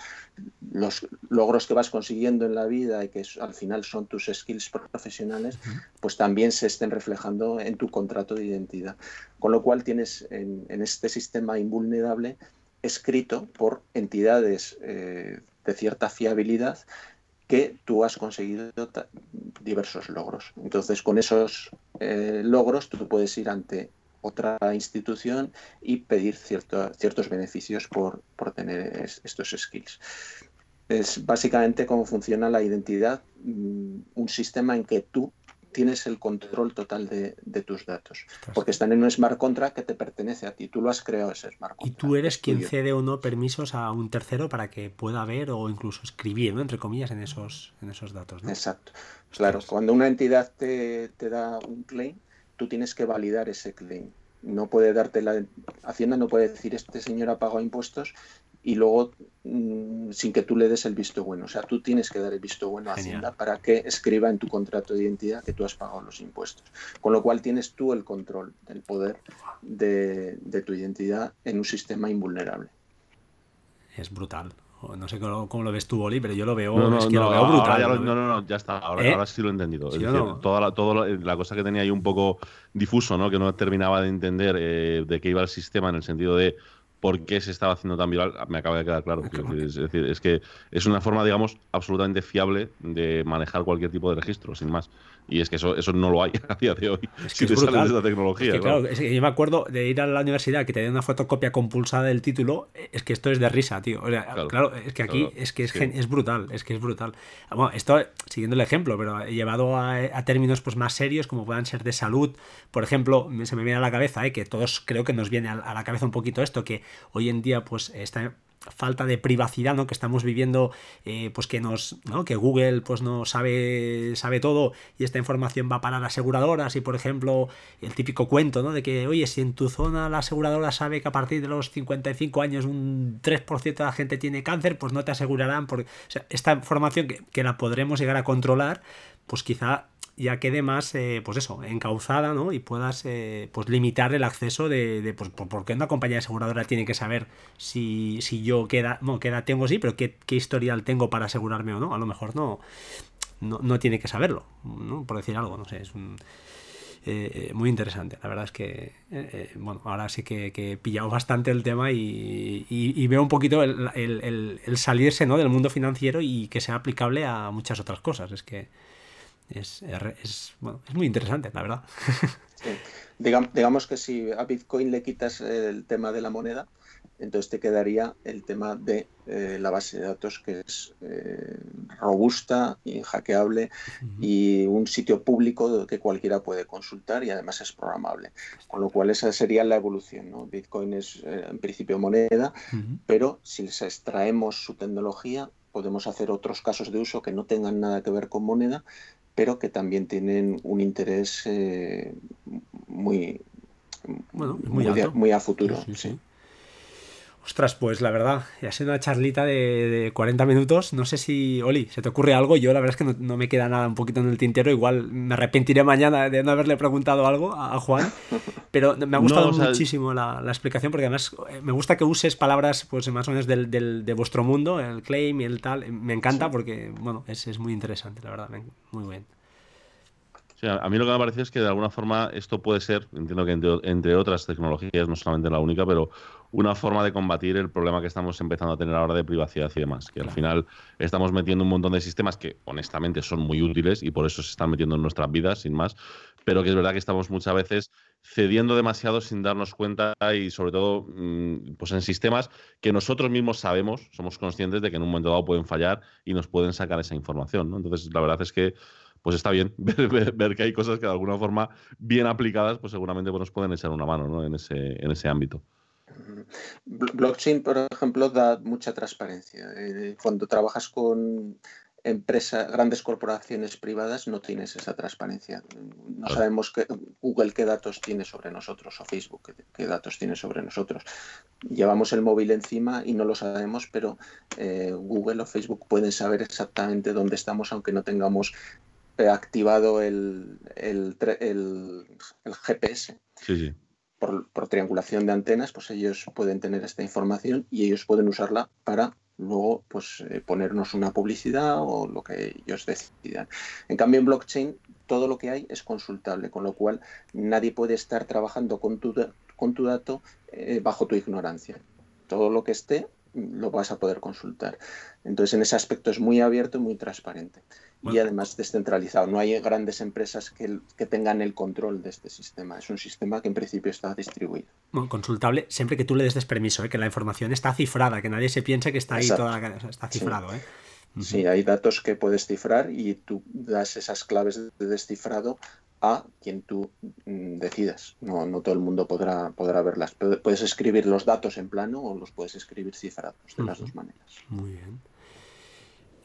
los logros que vas consiguiendo en la vida y que al final son tus skills profesionales, pues también se estén reflejando en tu contrato de identidad. Con lo cual tienes en, este sistema invulnerable escrito por entidades eh, de cierta fiabilidad que tú has conseguido diversos logros. Entonces, con esos eh, logros tú puedes ir ante otra institución y pedir ciertos beneficios por, por tener estos skills. Es básicamente cómo funciona la identidad, mm, un sistema en que tú tienes el control total de, tus datos. Porque están en un smart contract que te pertenece a ti. Tú lo has creado ese smart contract. Y tú eres quien cede o no permisos a un tercero para que pueda ver o incluso escribir, ¿no? entre comillas, en esos, en esos datos. Exacto. Claro, cuando una entidad te, te da un claim, tú tienes que validar ese claim. No puede darte la Hacienda no puede decir este señor ha pagado impuestos y luego mm, sin que tú le des el visto bueno. O sea, tú tienes que dar el visto bueno a Hacienda para que escriba en tu contrato de identidad que tú has pagado los impuestos. Con lo cual tienes tú el control, el poder de, tu identidad en un sistema invulnerable. Es brutal. No sé cómo, lo ves tú, Oli, pero yo lo veo, no, es que lo veo brutal. no, no, no, ya está. Ahora, ¿Eh? ahora sí lo he entendido. es decir, toda, la, toda la, cosa que tenía ahí un poco difuso, ¿no? que no terminaba de entender eh, de qué iba el sistema en el sentido de por qué se estaba haciendo tan viral, me acaba de quedar claro. Es decir, es que es una forma, digamos, absolutamente fiable de manejar cualquier tipo de registro, sin más. Y es que eso, eso no lo hay a día de hoy. Es que si te sales de la tecnología. claro, es que yo me acuerdo de ir a la universidad que te den una fotocopia compulsada del título. Es que esto es de risa, tío. claro, es que aquí es que es, es, brutal. Es que es brutal. Bueno, esto siguiendo el ejemplo, pero llevado a, términos pues más serios, como puedan ser de salud. Por ejemplo, se me viene a la cabeza, eh, que todos creo que nos viene a, a la cabeza un poquito esto, que hoy en día pues está falta de privacidad ¿no? que estamos viviendo eh, pues que nos ¿no? que Google pues no sabe sabe todo y esta información va a parar aseguradoras y por ejemplo el típico cuento ¿no? de que oye si en tu zona la aseguradora sabe que a partir de los 55 años un 3% de la gente tiene cáncer pues no te asegurarán porque esta información que, que la podremos llegar a controlar pues quizá ya quede más, eh, pues eso, encauzada, ¿no? Y puedas, eh, pues limitar el acceso de, de pues, porque una compañía aseguradora tiene que saber si, si yo queda, no, queda tengo sí, pero qué, qué, historial tengo para asegurarme o no. A lo mejor no, no, tiene que saberlo, ¿no? Por decir algo, no sé, es. Eh, muy interesante. La verdad es que, bueno, ahora sí que, he pillado bastante el tema y, y, veo un poquito el, el, el, salirse ¿no? del mundo financiero y que sea aplicable a muchas otras cosas. Es que es, es, bueno, es muy interesante, la verdad. digamos que si a Bitcoin le quitas el tema de la moneda, entonces te quedaría el tema de eh, la base de datos que es eh, robusta y hackeable y un sitio público que cualquiera puede consultar y además es programable. Con lo cual esa sería la evolución. ¿no? Bitcoin es eh, en principio moneda, pero si les extraemos su tecnología podemos hacer otros casos de uso que no tengan nada que ver con moneda pero que también tienen un interés eh, muy, muy, a futuro. Sí, Ostras, pues la verdad, ha sido una charlita de, 40 minutos. No sé si, Oli, ¿se te ocurre algo? Yo la verdad es que no, me queda nada un poquito en el tintero. Igual me arrepentiré mañana de no haberle preguntado algo a, Juan. Pero me ha gustado muchísimo la, explicación porque además eh, me gusta que uses palabras pues más o menos del, del, de vuestro mundo, el claim y el tal. Me encanta porque, bueno, es, es muy interesante, la verdad. Muy bien. A mí lo que me parece es que de alguna forma esto puede ser, entiendo que entre, otras tecnologías, no solamente la única, pero una forma de combatir el problema que estamos empezando a tener ahora de privacidad y demás. Que al final estamos metiendo un montón de sistemas que honestamente son muy útiles y por eso se están metiendo en nuestras vidas, sin más, pero que es verdad que estamos muchas veces cediendo demasiado sin darnos cuenta y sobre todo mm, pues en sistemas que nosotros mismos sabemos, somos conscientes de que en un momento dado pueden fallar y nos pueden sacar esa información. Entonces, la verdad es que pues está bien ver, que hay cosas que de alguna forma, bien aplicadas, pues seguramente pues, nos pueden echar una mano en, ese, en ese ámbito. Blockchain, por ejemplo, da mucha transparencia. Eh, cuando trabajas con empresas, grandes corporaciones privadas, no tienes esa transparencia. No sabemos qué, Google qué datos tiene sobre nosotros o Facebook qué, datos tiene sobre nosotros. Llevamos el móvil encima y no lo sabemos, pero eh, Google o Facebook pueden saber exactamente dónde estamos, aunque no tengamos activado el, el, GPS. Por, triangulación de antenas, pues ellos pueden tener esta información y ellos pueden usarla para luego pues eh, ponernos una publicidad o lo que ellos decidan. En cambio en blockchain todo lo que hay es consultable, con lo cual nadie puede estar trabajando con tu, con tu dato eh, bajo tu ignorancia. Todo lo que esté lo vas a poder consultar. Entonces, en ese aspecto es muy abierto y muy transparente. Y además descentralizado. No hay grandes empresas que, tengan el control de este sistema. Es un sistema que en principio está distribuido. Bueno, consultable siempre que tú le des permiso, ¿eh? que la información está cifrada, que nadie se piense que está ahí toda está cifrado. ¿eh? Sí, hay datos que puedes cifrar y tú das esas claves de descifrado a quien tú mm, decidas. No, no todo el mundo podrá, podrá verlas. Puedes escribir los datos en plano o los puedes escribir cifrados, de las dos maneras. Muy bien.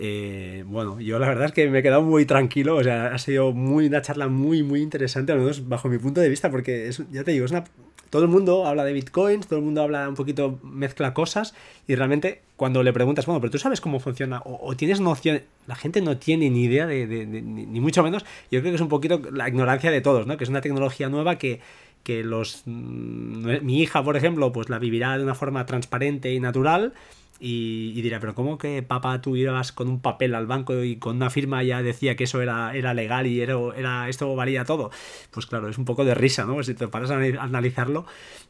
Eh, bueno, yo la verdad es que me he quedado muy tranquilo, o sea, ha sido muy, una charla muy, muy interesante, al menos bajo mi punto de vista, porque es, ya te digo, es una, todo el mundo habla de bitcoins, todo el mundo habla un poquito, mezcla cosas, y realmente cuando le preguntas, bueno, pero tú sabes cómo funciona, o, tienes noción, la gente no tiene ni idea de, ni, mucho menos, yo creo que es un poquito la ignorancia de todos, ¿no? Que es una tecnología nueva que, que los mm, mi hija, por ejemplo, pues la vivirá de una forma transparente y natural y, dirá, pero ¿cómo que papá tú ibas con un papel al banco y con una firma ya decía que eso era, era legal y era, era, esto valía todo? Pues claro, es un poco de risa, ¿no? Si te paras a analizarlo,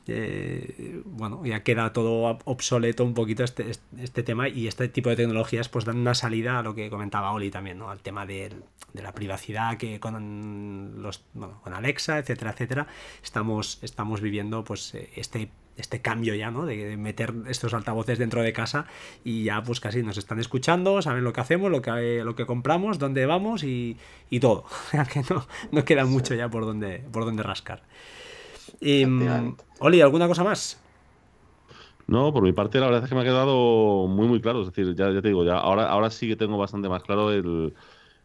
eh, bueno, ya queda todo obsoleto un poquito este, este tema y este tipo de tecnologías pues dan una salida a lo que comentaba Oli también, ¿no? Al tema de, de la privacidad que con, los, bueno, con Alexa, etcétera, etcétera, estamos, estamos viviendo pues este este cambio ya, ¿no? De meter estos altavoces dentro de casa y ya pues casi nos están escuchando, saben lo que hacemos, lo que, lo que compramos, dónde vamos y, y todo. O sea que no, no queda mucho ya por donde, por donde rascar. Y, mm, Oli, ¿alguna cosa más? No, por mi parte la verdad es que me ha quedado muy muy claro. Es decir, ya, ya te digo, ya ahora, ahora sí que tengo bastante más claro el,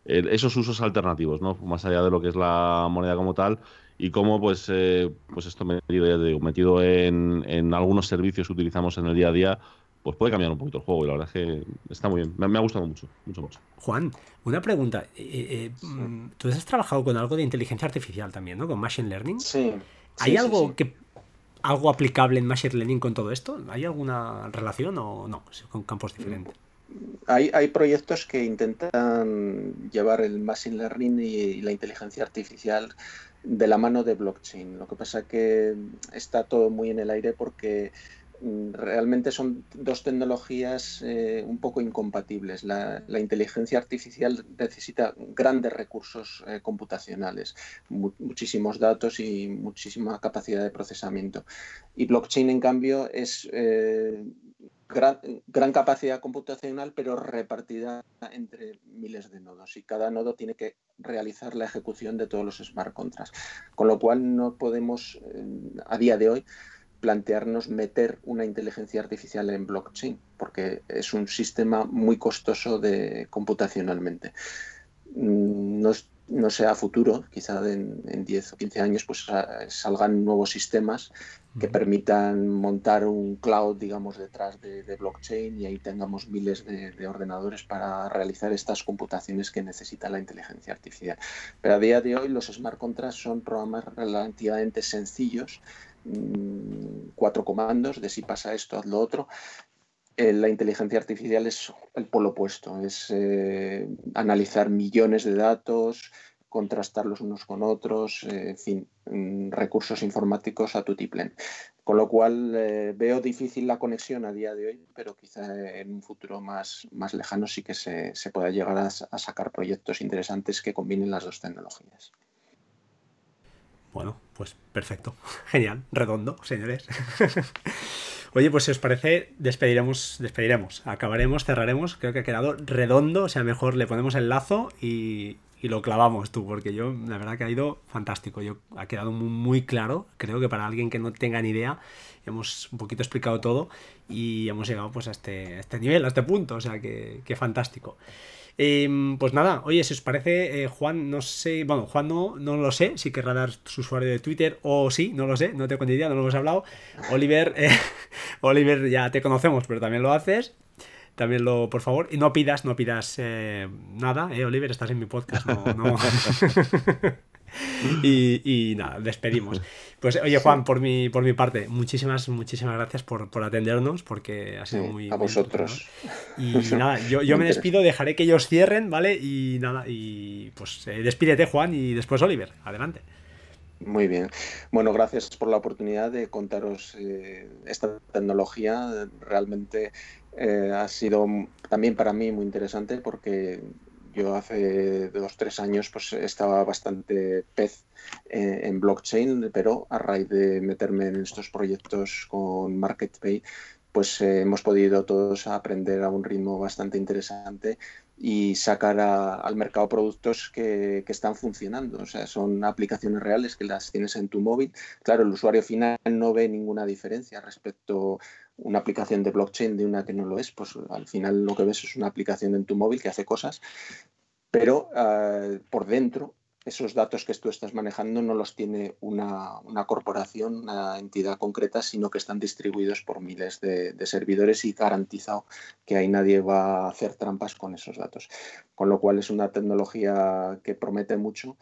esos usos alternativos, ¿no? Más allá de lo que es la moneda como tal y cómo pues, eh, pues esto metido, ya digo, metido en, en, algunos servicios que utilizamos en el día a día, pues puede cambiar un poquito el juego y la verdad es que está muy bien. Me, ha gustado mucho, mucho, mucho. Juan, una pregunta. Eh, eh, mm, Tú has trabajado con algo de inteligencia artificial también, ¿no? Con Machine Learning. Sí. ¿Hay algo que algo aplicable en Machine Learning con todo esto? ¿Hay alguna relación o no? Con campos diferentes. Hay, hay, proyectos que intentan llevar el Machine Learning y la inteligencia artificial de la mano de blockchain. Lo que pasa es que está todo muy en el aire porque mm, realmente son dos tecnologías eh, un poco incompatibles. La, inteligencia artificial necesita grandes recursos eh, computacionales, muchísimos datos y muchísima capacidad de procesamiento. Y blockchain, en cambio, es eh, gran, capacidad computacional, pero repartida entre miles de nodos. Y cada nodo tiene que realizar la ejecución de todos los smart contracts. Con lo cual no podemos, eh, a día de hoy, plantearnos meter una inteligencia artificial en blockchain, porque es un sistema muy costoso de, computacionalmente. Mm, no, sea a futuro, quizá en, en, 10 o 15 años, pues salgan nuevos sistemas que permitan montar un cloud, digamos, detrás de, blockchain y ahí tengamos miles de, ordenadores para realizar estas computaciones que necesita la inteligencia artificial. Pero a día de hoy los smart contracts son programas relativamente sencillos, mm, cuatro comandos de si pasa esto, haz lo otro. Eh, la inteligencia artificial es el polo opuesto, es eh, analizar millones de datos, contrastar los unos con otros, eh, en fin, mm, recursos informáticos a tutiplén. Con lo cual veo difícil la conexión a día de hoy, pero quizá en un futuro más, más lejano sí que se, pueda llegar a sacar proyectos interesantes que combinen las dos tecnologías. Bueno, pues perfecto. Genial, redondo, señores. Oye, pues si os parece, despediremos, despediremos, acabaremos, cerraremos. Creo que ha quedado redondo, o sea, mejor le ponemos el lazo y, y lo clavamos tú, porque yo, la verdad que ha ido fantástico. Yo, ha quedado muy, claro. Creo que para alguien que no tenga ni idea, hemos un poquito explicado todo y hemos llegado pues a este, a este nivel, a este punto. O sea, que, que fantástico. Eh, pues nada, oye, si os parece, eh, Juan, no sé, bueno, Juan no, no lo sé, si querrá dar su usuario de Twitter o sí, no lo sé, no tengo ni idea, no lo hemos hablado. Oliver, eh, Oliver, ya te conocemos, pero también lo haces. También lo, por favor, y no pidas, no pidas eh, nada, eh, Oliver, estás en mi podcast, no. no. y, y, nada, despedimos. Pues oye, Juan, por mi, por mi parte, muchísimas, muchísimas gracias por, por atendernos, porque ha sido sí, muy. A vosotros. Muy y nada, yo, yo me despido, dejaré que ellos cierren, ¿vale? Y nada, y pues eh, despídete, Juan, y después Oliver, adelante. Muy bien. Bueno, gracias por la oportunidad de contaros eh, esta tecnología. Realmente eh, ha sido también para mí muy interesante porque yo hace dos, tres años pues estaba bastante pez eh, en blockchain, pero a raíz de meterme en estos proyectos con MarketPay, pues eh, hemos podido todos aprender a un ritmo bastante interesante y sacar a, al mercado productos que, que, están funcionando. O sea, son aplicaciones reales que las tienes en tu móvil. Claro, el usuario final no ve ninguna diferencia respecto una aplicación de blockchain de una que no lo es. Pues al final lo que ves es una aplicación en tu móvil que hace cosas, pero uh, por dentro esos datos que tú estás manejando no los tiene una, una, corporación, una entidad concreta, sino que están distribuidos por miles de, de, servidores y garantizado que ahí nadie va a hacer trampas con esos datos. Con lo cual es una tecnología que promete mucho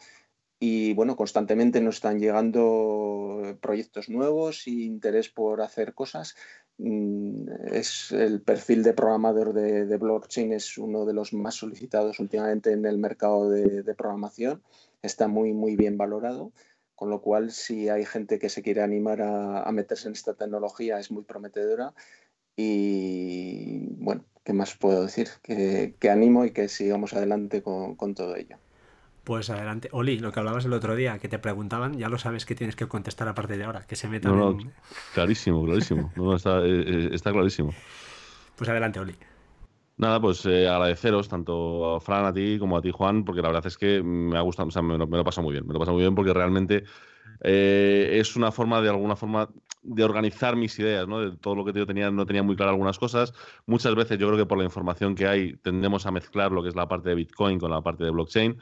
y bueno, constantemente nos están llegando proyectos nuevos y interés por hacer cosas. Mm, Es el perfil de programador de, blockchain es uno de los más solicitados últimamente en el mercado de, programación está muy, muy bien valorado, con lo cual si hay gente que se quiere animar a, meterse en esta tecnología es muy prometedora y bueno, ¿qué más puedo decir? Que, animo y que sigamos adelante con, todo ello. Pues adelante. Oli, lo que hablabas el otro día, que te preguntaban, ya lo sabes que tienes que contestar a partir de ahora, que se metan no, no, en... Clarísimo, clarísimo. No, está, eh, está clarísimo. Pues adelante, Oli. Nada, pues eh, agradeceros tanto a Fran, a ti como a ti, Juan, porque la verdad es que me ha gustado, o sea, me, me lo pasa muy bien, me lo pasa muy bien porque realmente eh, es una forma, de alguna forma, de organizar mis ideas, ¿no? De todo lo que yo tenía, no tenía muy claro algunas cosas. Muchas veces yo creo que por la información que hay tendemos a mezclar lo que es la parte de Bitcoin con la parte de blockchain.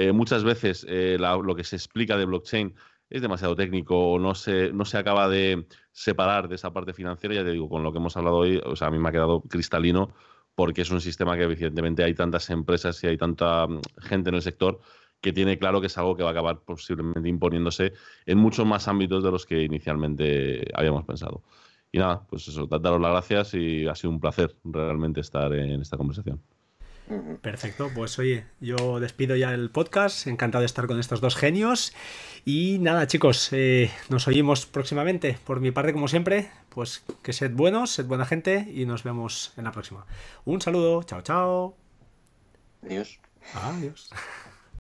Eh, muchas veces eh, lo que se explica de blockchain es demasiado técnico o no se, no se acaba de separar de esa parte financiera. Ya te digo, con lo que hemos hablado hoy, o sea, a mí me ha quedado cristalino porque es un sistema que evidentemente hay tantas empresas y hay tanta mm, gente en el sector que tiene claro que es algo que va a acabar posiblemente imponiéndose en muchos más ámbitos de los que inicialmente habíamos pensado. Y nada, pues eso, daros las gracias y ha sido un placer realmente estar en esta conversación. Perfecto, pues oye, yo despido ya el podcast, encantado de estar con estos dos genios y nada chicos, eh, nos oímos próximamente, por mi parte como siempre, pues que sed buenos, sed buena gente y nos vemos en la próxima. Un saludo, chao chao. Adiós. Adiós.